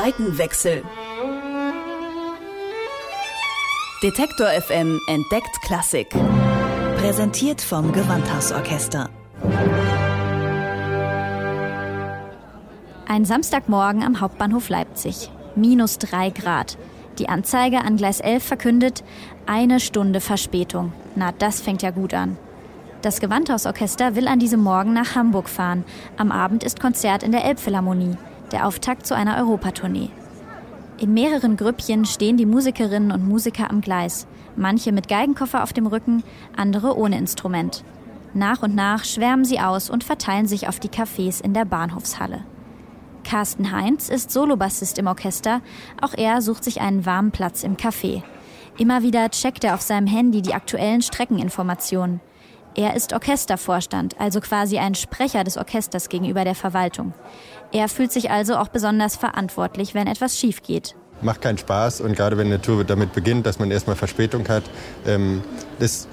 Seitenwechsel. Detektor FM entdeckt Klassik. Präsentiert vom Gewandhausorchester. Ein Samstagmorgen am Hauptbahnhof Leipzig. Minus drei Grad. Die Anzeige an Gleis 11 verkündet eine Stunde Verspätung. Na, das fängt ja gut an. Das Gewandhausorchester will an diesem Morgen nach Hamburg fahren. Am Abend ist Konzert in der Elbphilharmonie, der Auftakt zu einer Europatournee. In mehreren Grüppchen stehen die Musikerinnen und Musiker am Gleis, manche mit Geigenkoffer auf dem Rücken, andere ohne Instrument. Nach und nach schwärmen sie aus und verteilen sich auf die Cafés in der Bahnhofshalle. Carsten Heinz ist Solobassist im Orchester, auch er sucht sich einen warmen Platz im Café. Immer wieder checkt er auf seinem Handy die aktuellen Streckeninformationen. Er ist Orchestervorstand, also quasi ein Sprecher des Orchesters gegenüber der Verwaltung. Er fühlt sich also auch besonders verantwortlich, wenn etwas schief geht. Macht keinen Spaß und gerade wenn eine Tour damit beginnt, dass man erstmal Verspätung hat, ähm, das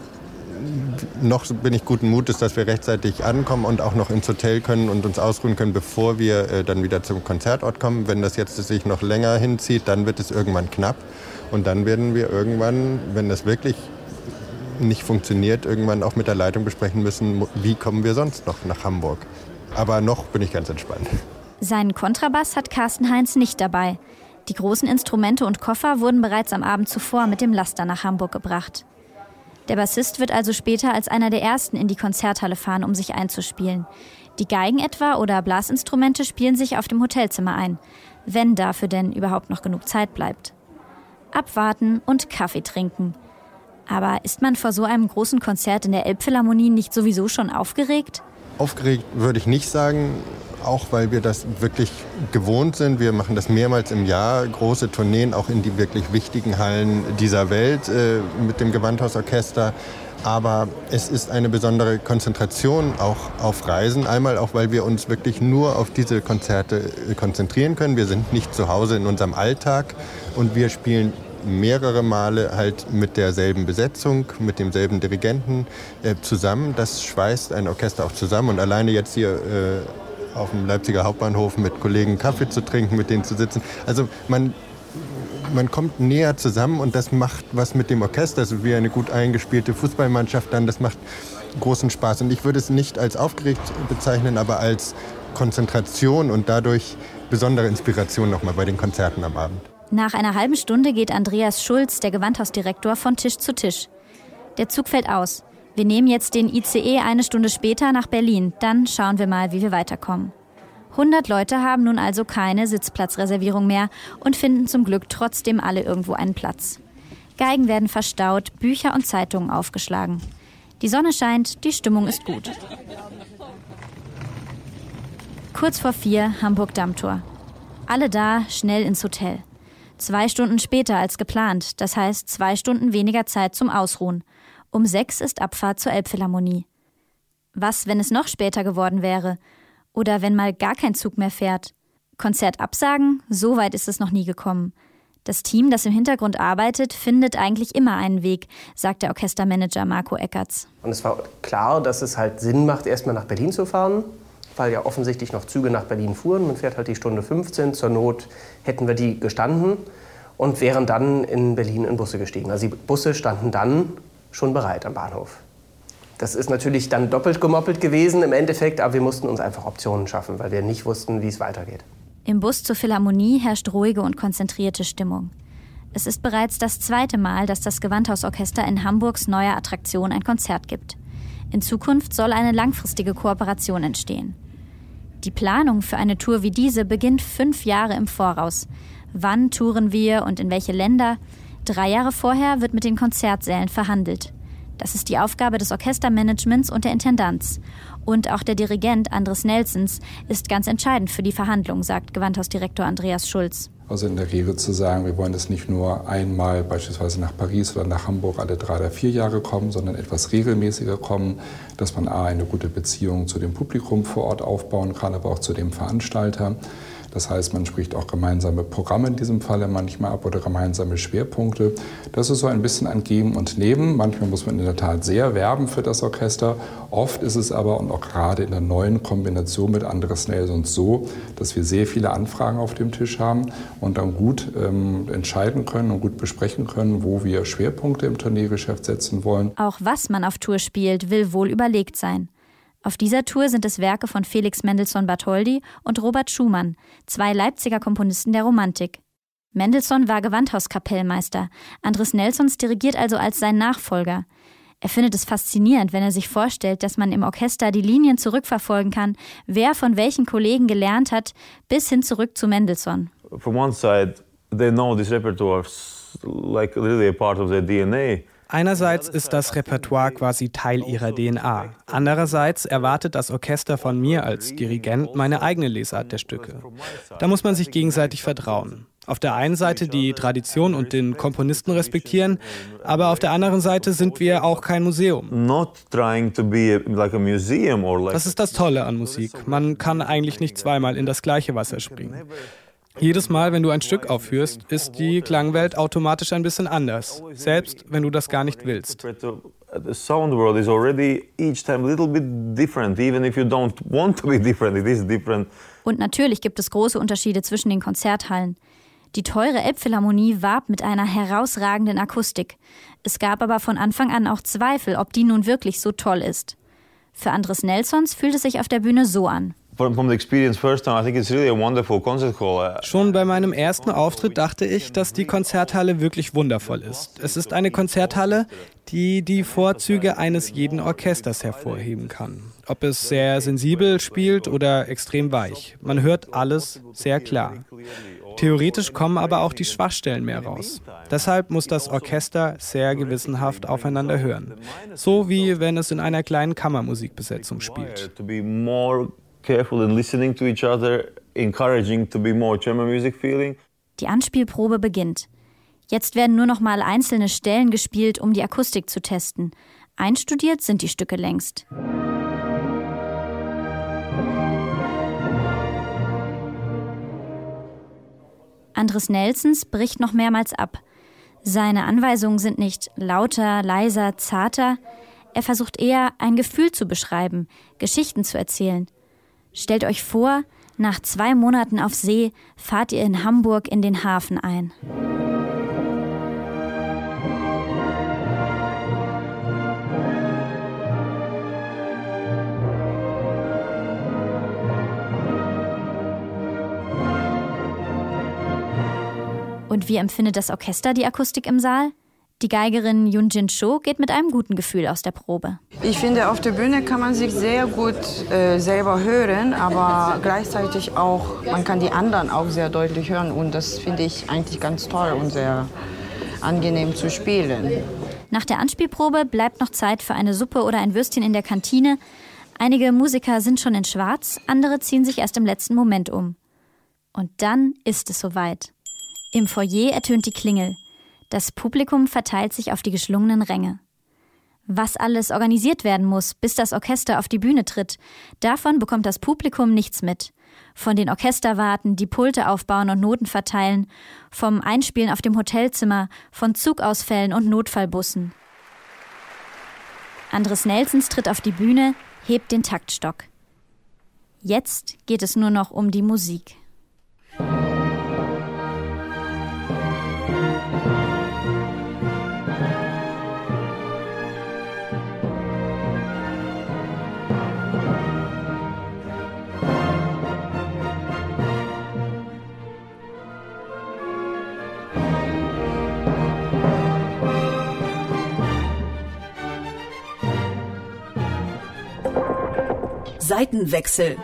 noch bin ich guten Mutes, dass wir rechtzeitig ankommen und auch noch ins Hotel können und uns ausruhen können, bevor wir äh, dann wieder zum Konzertort kommen. Wenn das jetzt sich noch länger hinzieht, dann wird es irgendwann knapp. Und dann werden wir irgendwann, wenn das wirklich nicht funktioniert, irgendwann auch mit der Leitung besprechen müssen, wie kommen wir sonst noch nach Hamburg. Aber noch bin ich ganz entspannt. Seinen Kontrabass hat Carsten Heinz nicht dabei. Die großen Instrumente und Koffer wurden bereits am Abend zuvor mit dem Laster nach Hamburg gebracht. Der Bassist wird also später als einer der ersten in die Konzerthalle fahren, um sich einzuspielen. Die Geigen etwa oder Blasinstrumente spielen sich auf dem Hotelzimmer ein, wenn dafür denn überhaupt noch genug Zeit bleibt. Abwarten und Kaffee trinken. Aber ist man vor so einem großen Konzert in der Elbphilharmonie nicht sowieso schon aufgeregt? Aufgeregt würde ich nicht sagen, auch weil wir das wirklich gewohnt sind. Wir machen das mehrmals im Jahr, große Tourneen auch in die wirklich wichtigen Hallen dieser Welt äh, mit dem Gewandhausorchester. Aber es ist eine besondere Konzentration auch auf Reisen. Einmal auch, weil wir uns wirklich nur auf diese Konzerte äh, konzentrieren können. Wir sind nicht zu Hause in unserem Alltag und wir spielen mehrere Male halt mit derselben Besetzung, mit demselben Dirigenten äh, zusammen. Das schweißt ein Orchester auch zusammen. Und alleine jetzt hier äh, auf dem Leipziger Hauptbahnhof mit Kollegen Kaffee zu trinken, mit denen zu sitzen. Also man, man kommt näher zusammen und das macht was mit dem Orchester. Also wie eine gut eingespielte Fußballmannschaft dann. Das macht großen Spaß. Und ich würde es nicht als aufgeregt bezeichnen, aber als Konzentration und dadurch besondere Inspiration nochmal bei den Konzerten am Abend. Nach einer halben Stunde geht Andreas Schulz, der Gewandhausdirektor, von Tisch zu Tisch. Der Zug fällt aus. Wir nehmen jetzt den ICE eine Stunde später nach Berlin. Dann schauen wir mal, wie wir weiterkommen. 100 Leute haben nun also keine Sitzplatzreservierung mehr und finden zum Glück trotzdem alle irgendwo einen Platz. Geigen werden verstaut, Bücher und Zeitungen aufgeschlagen. Die Sonne scheint, die Stimmung ist gut. Kurz vor vier Hamburg Dammtor. Alle da, schnell ins Hotel. Zwei Stunden später als geplant, das heißt zwei Stunden weniger Zeit zum Ausruhen. Um sechs ist Abfahrt zur Elbphilharmonie. Was, wenn es noch später geworden wäre? Oder wenn mal gar kein Zug mehr fährt? Konzert absagen? So weit ist es noch nie gekommen. Das Team, das im Hintergrund arbeitet, findet eigentlich immer einen Weg, sagt der Orchestermanager Marco Eckertz. Und es war klar, dass es halt Sinn macht, erstmal nach Berlin zu fahren, weil ja offensichtlich noch Züge nach Berlin fuhren. Man fährt halt die Stunde 15. Zur Not hätten wir die gestanden und wären dann in Berlin in Busse gestiegen. Also die Busse standen dann schon bereit am Bahnhof. Das ist natürlich dann doppelt gemoppelt gewesen im Endeffekt, aber wir mussten uns einfach Optionen schaffen, weil wir nicht wussten, wie es weitergeht. Im Bus zur Philharmonie herrscht ruhige und konzentrierte Stimmung. Es ist bereits das zweite Mal, dass das Gewandhausorchester in Hamburgs neuer Attraktion ein Konzert gibt. In Zukunft soll eine langfristige Kooperation entstehen. Die Planung für eine Tour wie diese beginnt fünf Jahre im Voraus. Wann touren wir und in welche Länder? Drei Jahre vorher wird mit den Konzertsälen verhandelt. Das ist die Aufgabe des Orchestermanagements und der Intendanz. Und auch der Dirigent Andres Nelsons ist ganz entscheidend für die Verhandlung, sagt Gewandhausdirektor Andreas Schulz. Also in der Regel zu sagen, wir wollen das nicht nur einmal beispielsweise nach Paris oder nach Hamburg alle drei oder vier Jahre kommen, sondern etwas regelmäßiger kommen, dass man A, eine gute Beziehung zu dem Publikum vor Ort aufbauen kann, aber auch zu dem Veranstalter Das heißt, man spricht auch gemeinsame Programme in diesem Falle manchmal ab oder gemeinsame Schwerpunkte. Das ist so ein bisschen ein Geben und Nehmen. Manchmal muss man in der Tat sehr werben für das Orchester. Oft ist es aber, und auch gerade in der neuen Kombination mit Andres Nelsons so, dass wir sehr viele Anfragen auf dem Tisch haben und dann gut ähm, entscheiden können und gut besprechen können, wo wir Schwerpunkte im Turniergeschäft setzen wollen. Auch was man auf Tour spielt, will wohl überlegt sein. Auf dieser Tour sind es Werke von Felix Mendelssohn Bartholdy und Robert Schumann, zwei Leipziger Komponisten der Romantik. Mendelssohn war Gewandhauskapellmeister, Andres Nelsons dirigiert also als sein Nachfolger. Er findet es faszinierend, wenn er sich vorstellt, dass man im Orchester die Linien zurückverfolgen kann, wer von welchen Kollegen gelernt hat, bis hin zurück zu Mendelssohn. From one side, they know this repertoire like really a part of their DNA. Einerseits ist das Repertoire quasi Teil ihrer DNA. Andererseits erwartet das Orchester von mir als Dirigent meine eigene Lesart der Stücke. Da muss man sich gegenseitig vertrauen. Auf der einen Seite die Tradition und den Komponisten respektieren, aber auf der anderen Seite sind wir auch kein Museum. Das ist das Tolle an Musik. Man kann eigentlich nicht zweimal in das gleiche Wasser springen. Jedes Mal, wenn du ein Stück aufführst, ist die Klangwelt automatisch ein bisschen anders, selbst wenn du das gar nicht willst. The sound world is already each time a little bit different, even if you don't want to be different, it is different. Und natürlich gibt es große Unterschiede zwischen den Konzerthallen. Die teure Elbphilharmonie warb mit einer herausragenden Akustik. Es gab aber von Anfang an auch Zweifel, ob die nun wirklich so toll ist. Für Andres Nelsons fühlt es sich auf der Bühne so an. Schon bei meinem ersten Auftritt dachte ich, dass die Konzerthalle wirklich wundervoll ist. Es ist eine Konzerthalle, die die Vorzüge eines jeden Orchesters hervorheben kann. Ob es sehr sensibel spielt oder extrem weich. Man hört alles sehr klar. Theoretisch kommen aber auch die Schwachstellen mehr raus. Deshalb muss das Orchester sehr gewissenhaft aufeinander hören. So wie wenn es in einer kleinen Kammermusikbesetzung spielt careful in listening to each other, encouraging to be more German music feeling. Die Anspielprobe beginnt. Jetzt werden nur noch mal einzelne Stellen gespielt, um die Akustik zu testen. Einstudiert sind die Stücke längst. Andres Nelsons bricht noch mehrmals ab. Seine Anweisungen sind nicht lauter, leiser, zarter. Er versucht eher, ein Gefühl zu beschreiben, Geschichten zu erzählen. Stellt euch vor, nach zwei Monaten auf See fahrt ihr in Hamburg in den Hafen ein. Und wie empfindet das Orchester die Akustik im Saal? Die Geigerin Yunjin Cho geht mit einem guten Gefühl aus der Probe. Ich finde, auf der Bühne kann man sich sehr gut äh, selber hören, aber gleichzeitig auch, man kann die anderen auch sehr deutlich hören. Und das finde ich eigentlich ganz toll und sehr angenehm zu spielen. Nach der Anspielprobe bleibt noch Zeit für eine Suppe oder ein Würstchen in der Kantine. Einige Musiker sind schon in Schwarz, andere ziehen sich erst im letzten Moment um. Und dann ist es soweit. Im Foyer ertönt die Klingel. Das Publikum verteilt sich auf die geschlungenen Ränge. Was alles organisiert werden muss, bis das Orchester auf die Bühne tritt, davon bekommt das Publikum nichts mit. Von den Orchesterwarten, die Pulte aufbauen und Noten verteilen, vom Einspielen auf dem Hotelzimmer, von Zugausfällen und Notfallbussen. Andres Nelsons tritt auf die Bühne, hebt den Taktstock. Jetzt geht es nur noch um die Musik. Seitenwechsel.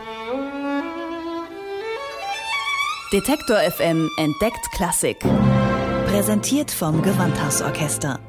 Detektor FM entdeckt Klassik. Präsentiert vom Gewandhausorchester.